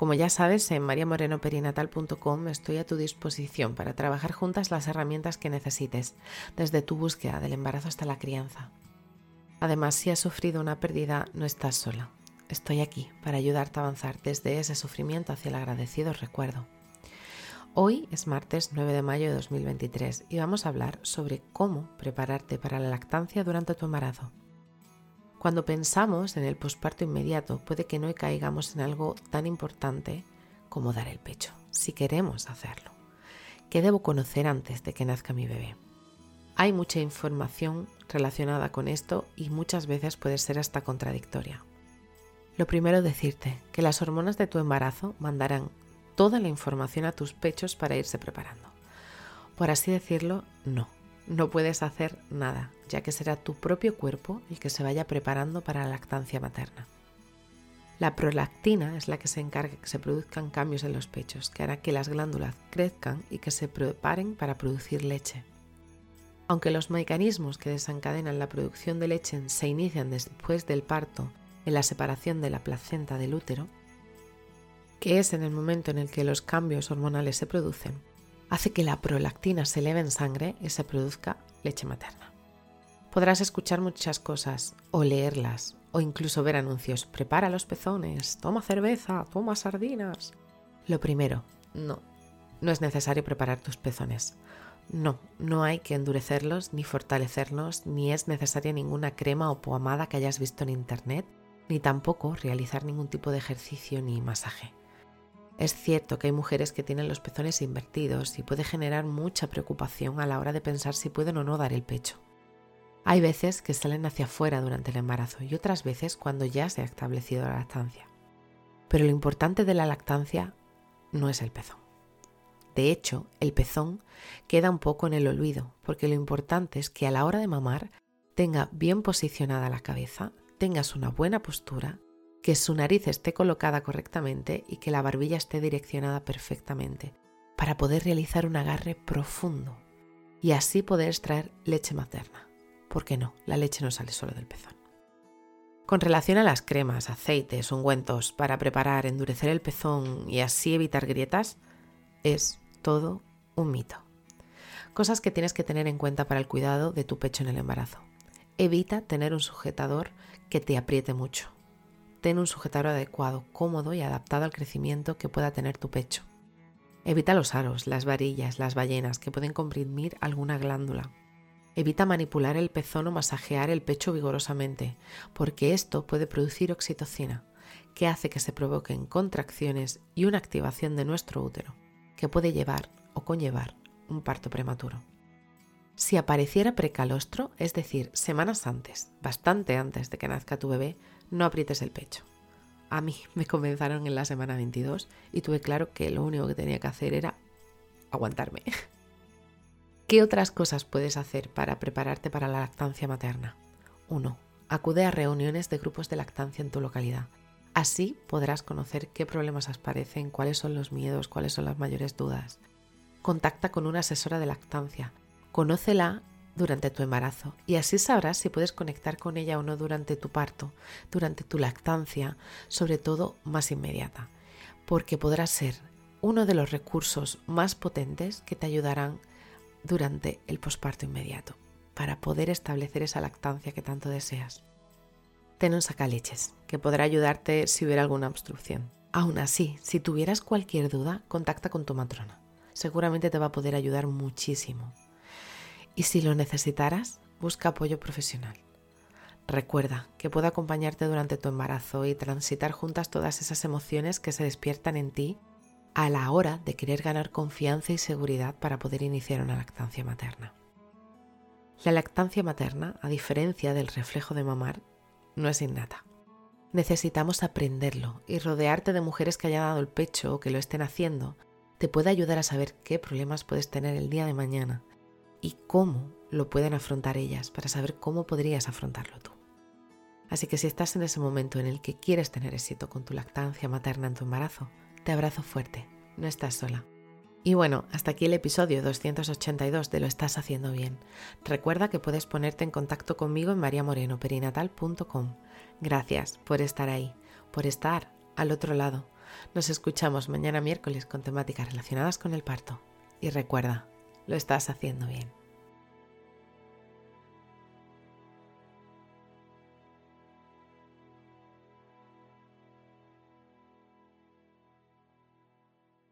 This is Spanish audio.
como ya sabes, en mariamorenoperinatal.com estoy a tu disposición para trabajar juntas las herramientas que necesites, desde tu búsqueda del embarazo hasta la crianza. Además, si has sufrido una pérdida, no estás sola. Estoy aquí para ayudarte a avanzar desde ese sufrimiento hacia el agradecido recuerdo. Hoy es martes 9 de mayo de 2023 y vamos a hablar sobre cómo prepararte para la lactancia durante tu embarazo. Cuando pensamos en el posparto inmediato, puede que no caigamos en algo tan importante como dar el pecho, si queremos hacerlo. ¿Qué debo conocer antes de que nazca mi bebé? Hay mucha información relacionada con esto y muchas veces puede ser hasta contradictoria. Lo primero decirte que las hormonas de tu embarazo mandarán toda la información a tus pechos para irse preparando. Por así decirlo, no no puedes hacer nada, ya que será tu propio cuerpo el que se vaya preparando para la lactancia materna. La prolactina es la que se encarga que se produzcan cambios en los pechos, que hará que las glándulas crezcan y que se preparen para producir leche. Aunque los mecanismos que desencadenan la producción de leche se inician después del parto en la separación de la placenta del útero, que es en el momento en el que los cambios hormonales se producen, hace que la prolactina se eleve en sangre y se produzca leche materna. Podrás escuchar muchas cosas o leerlas o incluso ver anuncios. Prepara los pezones, toma cerveza, toma sardinas. Lo primero, no, no es necesario preparar tus pezones. No, no hay que endurecerlos ni fortalecerlos, ni es necesaria ninguna crema o pomada que hayas visto en internet, ni tampoco realizar ningún tipo de ejercicio ni masaje. Es cierto que hay mujeres que tienen los pezones invertidos y puede generar mucha preocupación a la hora de pensar si pueden o no dar el pecho. Hay veces que salen hacia afuera durante el embarazo y otras veces cuando ya se ha establecido la lactancia. Pero lo importante de la lactancia no es el pezón. De hecho, el pezón queda un poco en el olvido, porque lo importante es que a la hora de mamar tenga bien posicionada la cabeza, tengas una buena postura que su nariz esté colocada correctamente y que la barbilla esté direccionada perfectamente, para poder realizar un agarre profundo y así poder extraer leche materna. Porque no, la leche no sale solo del pezón. Con relación a las cremas, aceites, ungüentos para preparar, endurecer el pezón y así evitar grietas, es todo un mito. Cosas que tienes que tener en cuenta para el cuidado de tu pecho en el embarazo. Evita tener un sujetador que te apriete mucho ten un sujetador adecuado, cómodo y adaptado al crecimiento que pueda tener tu pecho. Evita los aros, las varillas, las ballenas que pueden comprimir alguna glándula. Evita manipular el pezón o masajear el pecho vigorosamente, porque esto puede producir oxitocina, que hace que se provoquen contracciones y una activación de nuestro útero, que puede llevar o conllevar un parto prematuro. Si apareciera precalostro, es decir, semanas antes, bastante antes de que nazca tu bebé, no aprietes el pecho. A mí me comenzaron en la semana 22 y tuve claro que lo único que tenía que hacer era aguantarme. ¿Qué otras cosas puedes hacer para prepararte para la lactancia materna? 1. Acude a reuniones de grupos de lactancia en tu localidad. Así podrás conocer qué problemas aparecen, cuáles son los miedos, cuáles son las mayores dudas. Contacta con una asesora de lactancia. Conócela durante tu embarazo y así sabrás si puedes conectar con ella o no durante tu parto, durante tu lactancia, sobre todo más inmediata, porque podrá ser uno de los recursos más potentes que te ayudarán durante el posparto inmediato para poder establecer esa lactancia que tanto deseas. Ten un sacaleches que podrá ayudarte si hubiera alguna obstrucción. Aún así, si tuvieras cualquier duda, contacta con tu matrona. Seguramente te va a poder ayudar muchísimo. Y si lo necesitaras, busca apoyo profesional. Recuerda que puedo acompañarte durante tu embarazo y transitar juntas todas esas emociones que se despiertan en ti a la hora de querer ganar confianza y seguridad para poder iniciar una lactancia materna. La lactancia materna, a diferencia del reflejo de mamar, no es innata. Necesitamos aprenderlo y rodearte de mujeres que hayan dado el pecho o que lo estén haciendo te puede ayudar a saber qué problemas puedes tener el día de mañana y cómo lo pueden afrontar ellas para saber cómo podrías afrontarlo tú. Así que si estás en ese momento en el que quieres tener éxito con tu lactancia materna en tu embarazo, te abrazo fuerte, no estás sola. Y bueno, hasta aquí el episodio 282 de Lo estás haciendo bien. Recuerda que puedes ponerte en contacto conmigo en mariamorenoperinatal.com. Gracias por estar ahí, por estar al otro lado. Nos escuchamos mañana miércoles con temáticas relacionadas con el parto. Y recuerda, lo estás haciendo bien.